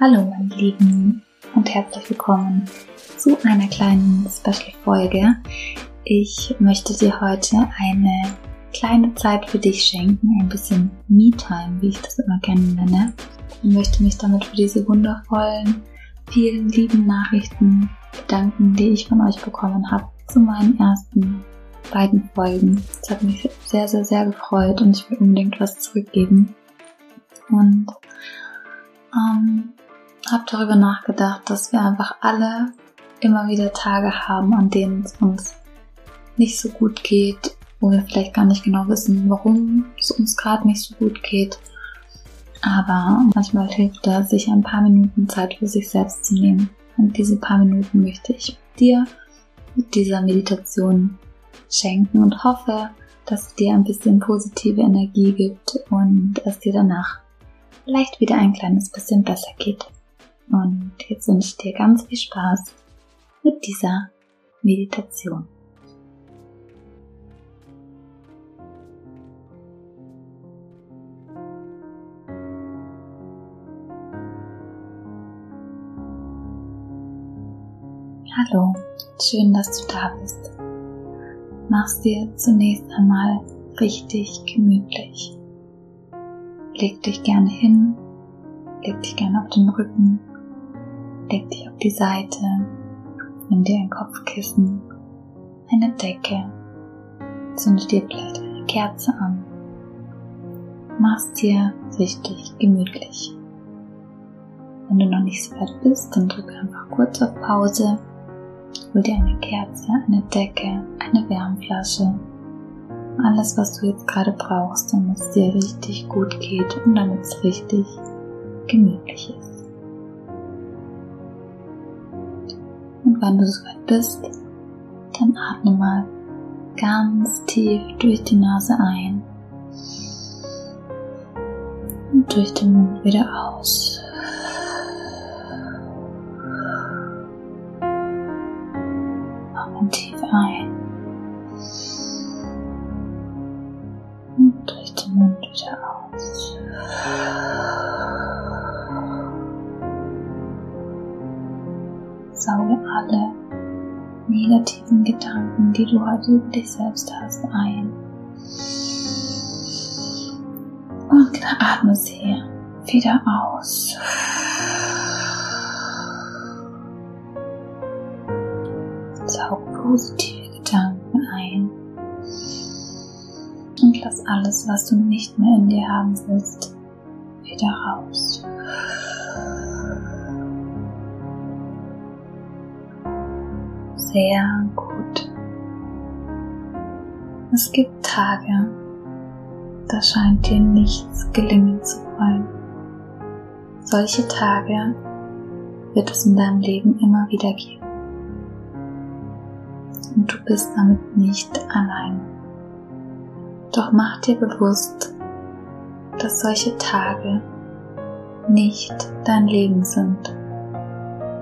Hallo meine Lieben und herzlich willkommen zu einer kleinen Special-Folge. Ich möchte dir heute eine kleine Zeit für dich schenken, ein bisschen Me-Time, wie ich das immer gerne nenne. Ich möchte mich damit für diese wundervollen, vielen lieben Nachrichten bedanken, die ich von euch bekommen habe zu meinen ersten beiden Folgen. Es hat mich sehr, sehr, sehr gefreut und ich will unbedingt was zurückgeben. Und ähm, habe darüber nachgedacht, dass wir einfach alle immer wieder Tage haben, an denen es uns nicht so gut geht, wo wir vielleicht gar nicht genau wissen, warum es uns gerade nicht so gut geht. Aber manchmal hilft das, sich ein paar Minuten Zeit für sich selbst zu nehmen. Und diese paar Minuten möchte ich dir mit dieser Meditation schenken und hoffe, dass es dir ein bisschen positive Energie gibt und es dir danach vielleicht wieder ein kleines bisschen besser geht. Und jetzt wünsche ich dir ganz viel Spaß mit dieser Meditation. Hallo, schön, dass du da bist. Mach's dir zunächst einmal richtig gemütlich. Leg dich gerne hin, leg dich gerne auf den Rücken leg dich auf die Seite, nimm dir ein Kopfkissen, eine Decke, zünde dir vielleicht eine Kerze an, mach's dir richtig gemütlich. Wenn du noch nicht so weit bist, dann drücke einfach kurz auf Pause, hol dir eine Kerze, eine Decke, eine Wärmflasche, alles, was du jetzt gerade brauchst, damit es dir richtig gut geht und damit es richtig gemütlich ist. wenn du soweit bist, dann atme mal ganz tief durch die Nase ein und durch den Mund wieder aus. Du heute über dich selbst hast, ein. Und atme sie wieder aus. Saug positive Gedanken ein. Und lass alles, was du nicht mehr in dir haben willst, wieder raus. sehr gut. Es gibt Tage, da scheint dir nichts gelingen zu wollen. Solche Tage wird es in deinem Leben immer wieder geben. Und du bist damit nicht allein. Doch mach dir bewusst, dass solche Tage nicht dein Leben sind.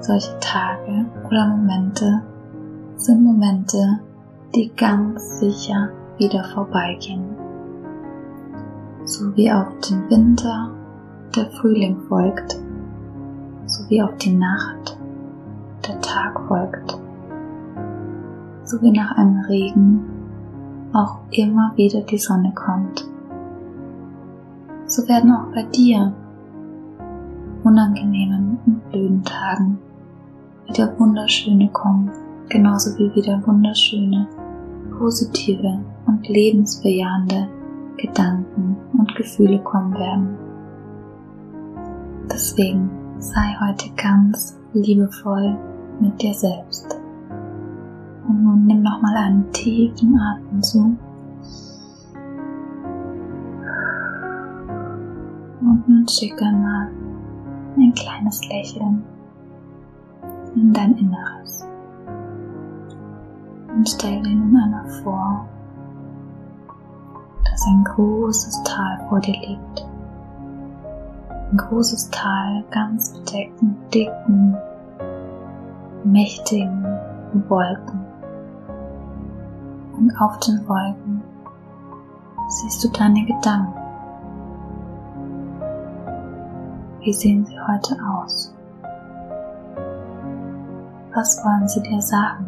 Solche Tage oder Momente sind Momente, die ganz sicher wieder vorbeigehen. So wie auf den Winter der Frühling folgt, so wie auf die Nacht der Tag folgt, so wie nach einem Regen auch immer wieder die Sonne kommt. So werden auch bei dir unangenehmen und blöden Tagen wieder wunderschöne kommen genauso wie wieder wunderschöne, positive und lebensbejahende Gedanken und Gefühle kommen werden. Deswegen sei heute ganz liebevoll mit dir selbst. Und nun nimm nochmal einen tiefen Atemzug. Und nun schicke mal ein kleines Lächeln in dein Inneres und stell dir nun einmal vor, dass ein großes Tal vor dir liegt. Ein großes Tal ganz bedeckt mit dicken, mächtigen Wolken. Und auf den Wolken siehst du deine Gedanken? Wie sehen sie heute aus? Was wollen sie dir sagen?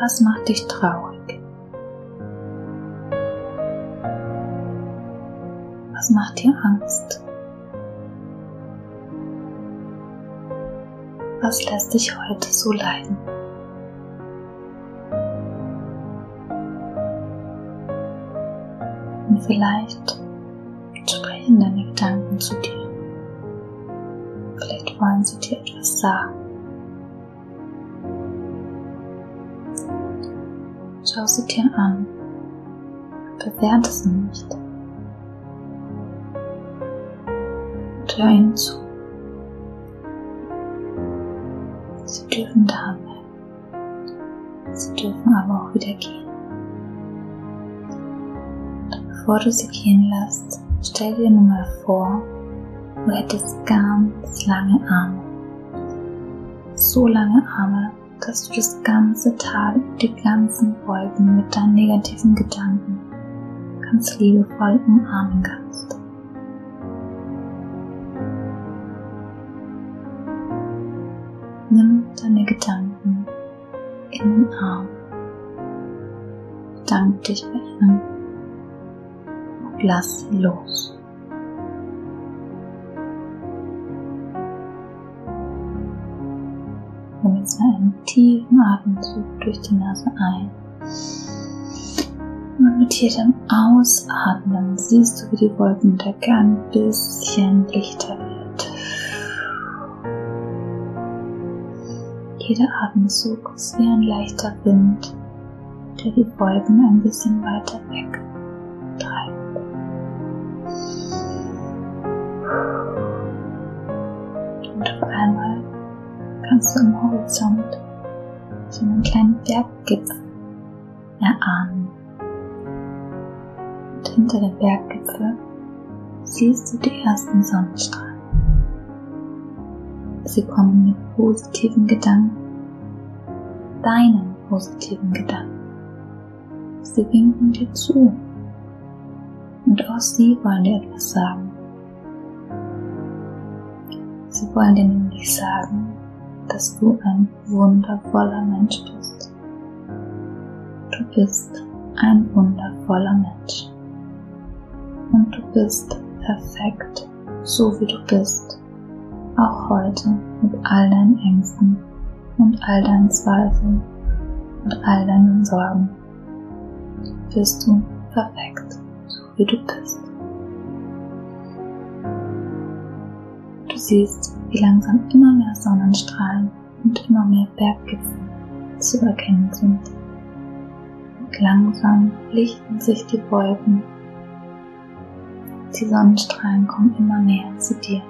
Was macht dich traurig? Was macht dir Angst? Was lässt dich heute so leiden? Und vielleicht sprechen deine Gedanken zu dir. Vielleicht wollen sie dir etwas sagen. Schau sie dir an. Bewerte sie nicht. Und hör ihnen zu. Sie dürfen da bleiben. Sie dürfen aber auch wieder gehen. Bevor du sie gehen lässt, stell dir nun mal vor, du hättest ganz lange Arme. So lange Arme, dass du das ganze Tal und die ganzen Wolken mit deinen negativen Gedanken ganz liebevoll umarmen kannst. Nimm deine Gedanken in den Arm. Bedank dich bei ihnen lass los. Nimm jetzt einen tiefen Atemzug durch die Nase ein. Und mit jedem Ausatmen siehst du, wie die Wolkendecke ein bisschen lichter wird. Jeder Atemzug ist wie ein leichter Wind, der die Wolken ein bisschen weiter weg treibt. Kannst du am Horizont so einen kleinen Berggipfel erahnen. Und hinter dem Berggipfel siehst du die ersten Sonnenstrahlen. Sie kommen mit positiven Gedanken, deinen positiven Gedanken. Sie winken dir zu und auch sie wollen dir etwas sagen. Sie wollen dir nämlich sagen, dass du ein wundervoller Mensch bist. Du bist ein wundervoller Mensch. Und du bist perfekt, so wie du bist. Auch heute mit all deinen Ängsten und all deinen Zweifeln und all deinen Sorgen. Bist du perfekt, so wie du bist. Du siehst, wie langsam immer mehr Sonnenstrahlen und immer mehr Berggipfel zu erkennen sind. Und langsam lichten sich die Wolken. Die Sonnenstrahlen kommen immer näher zu dir.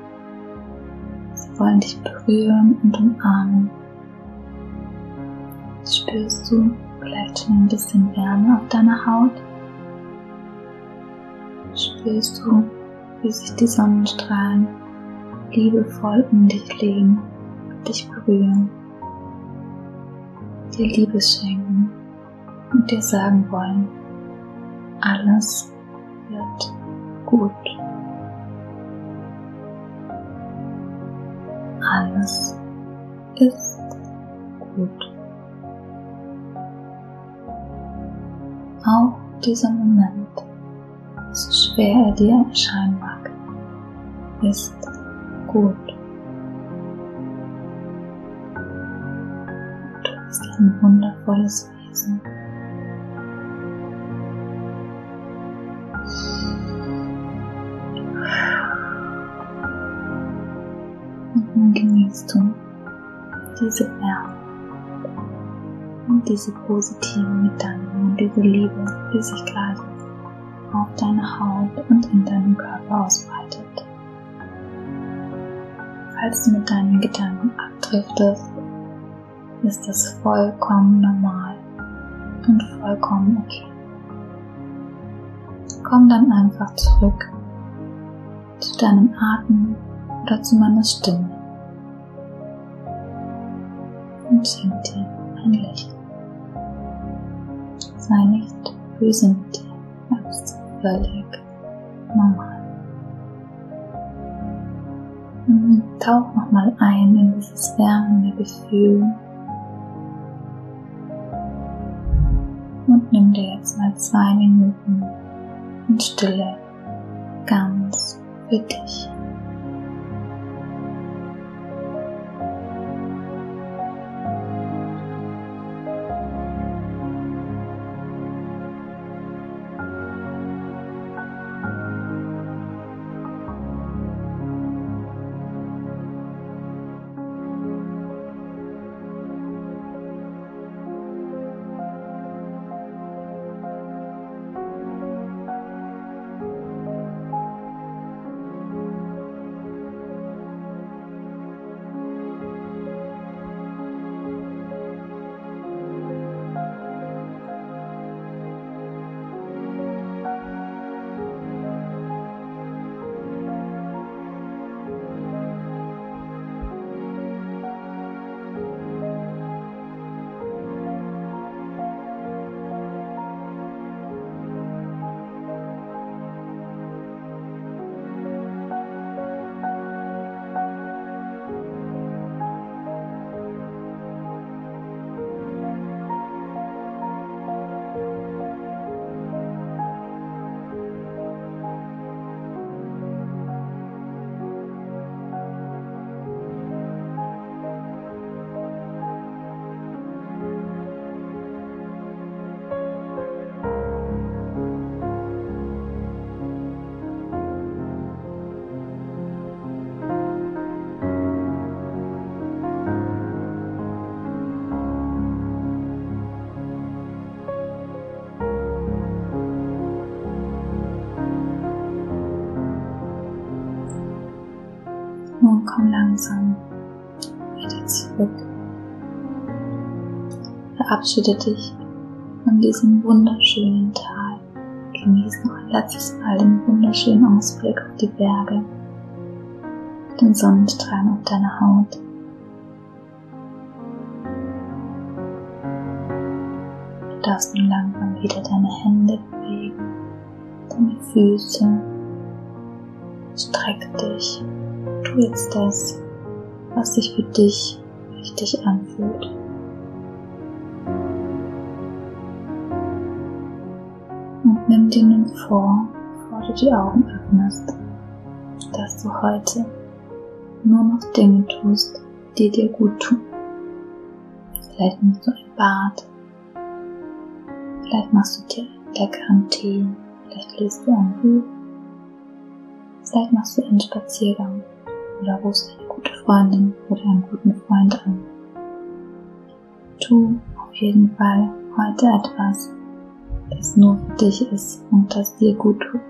Sie wollen dich berühren und umarmen. Spürst du vielleicht schon ein bisschen Wärme auf deiner Haut? Spürst du, wie sich die Sonnenstrahlen liebevoll um dich legen, dich berühren, dir Liebes schenken und dir sagen wollen, alles wird gut. Alles ist gut. Auch dieser Moment, so schwer er dir erscheinen mag, ist gut. Du bist ein wundervolles Wesen. Und nun genießt du diese Wärme und diese positiven Gedanken und diese Liebe, die sich gerade auf deiner Haut und in deinem Körper ausbreitet falls du mit deinen Gedanken abdriftest, ist das vollkommen normal und vollkommen okay. Komm dann einfach zurück zu deinem Atem oder zu meiner Stimme und schenk dir ein Lächeln. sei nicht böse mit dir. Das ist völlig normal. Und tauch nochmal ein in dieses wärmende Gefühl. Und nimm dir jetzt mal zwei Minuten in Stille ganz für dich. Komm langsam wieder zurück. Verabschiede dich von diesem wunderschönen Tal. Genieß noch ein letztes Mal den wunderschönen Ausblick auf die Berge, den Sonnenstrahlen auf deiner Haut. Du darfst nun langsam wieder deine Hände bewegen, deine Füße. Streck dich Tu jetzt das, was sich für dich richtig anfühlt. Und nimm dir nun vor, bevor du die Augen öffnest, dass du heute nur noch Dinge tust, die dir gut tun. Vielleicht nimmst du ein Bad, vielleicht machst du dir leckeren Tee, vielleicht liest du ein Buch, vielleicht machst du einen Spaziergang oder rufst eine gute Freundin oder einen guten Freund an. Tu auf jeden Fall heute etwas, das nur für dich ist und das dir gut tut.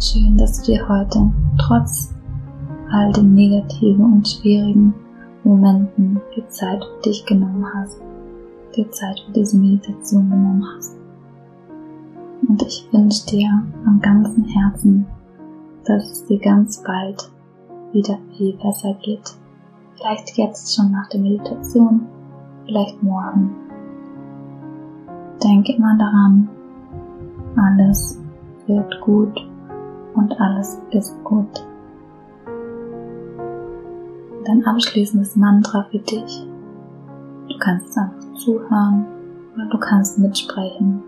Schön, dass du dir heute trotz all den negativen und schwierigen Momenten die Zeit für dich genommen hast, die Zeit für diese Meditation genommen hast. Und ich wünsche dir am ganzen Herzen, dass es dir ganz bald wieder viel besser geht. Vielleicht jetzt schon nach der Meditation, vielleicht morgen. Denke immer daran, alles wird gut und alles ist gut. Dein abschließendes Mantra für dich. Du kannst einfach zuhören oder du kannst mitsprechen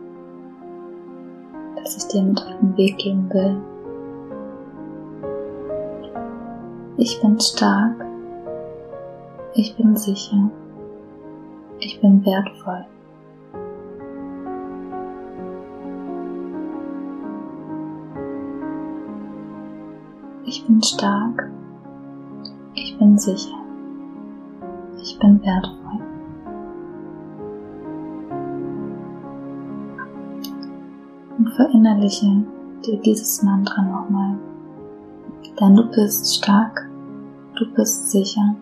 das ich dir mit auf den Weg geben will. Ich bin stark. Ich bin sicher. Ich bin wertvoll. Ich bin stark. Ich bin sicher. Ich bin wertvoll. Verinnerliche dir dieses Mantra nochmal. Denn du bist stark, du bist sicher,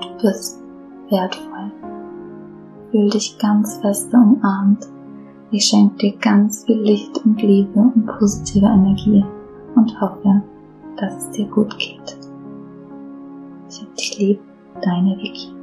du bist wertvoll. Fühl dich ganz fest umarmt. Ich schenke dir ganz viel Licht und Liebe und positive Energie und hoffe, dass es dir gut geht. Ich hab dich lieb, deine Vicky.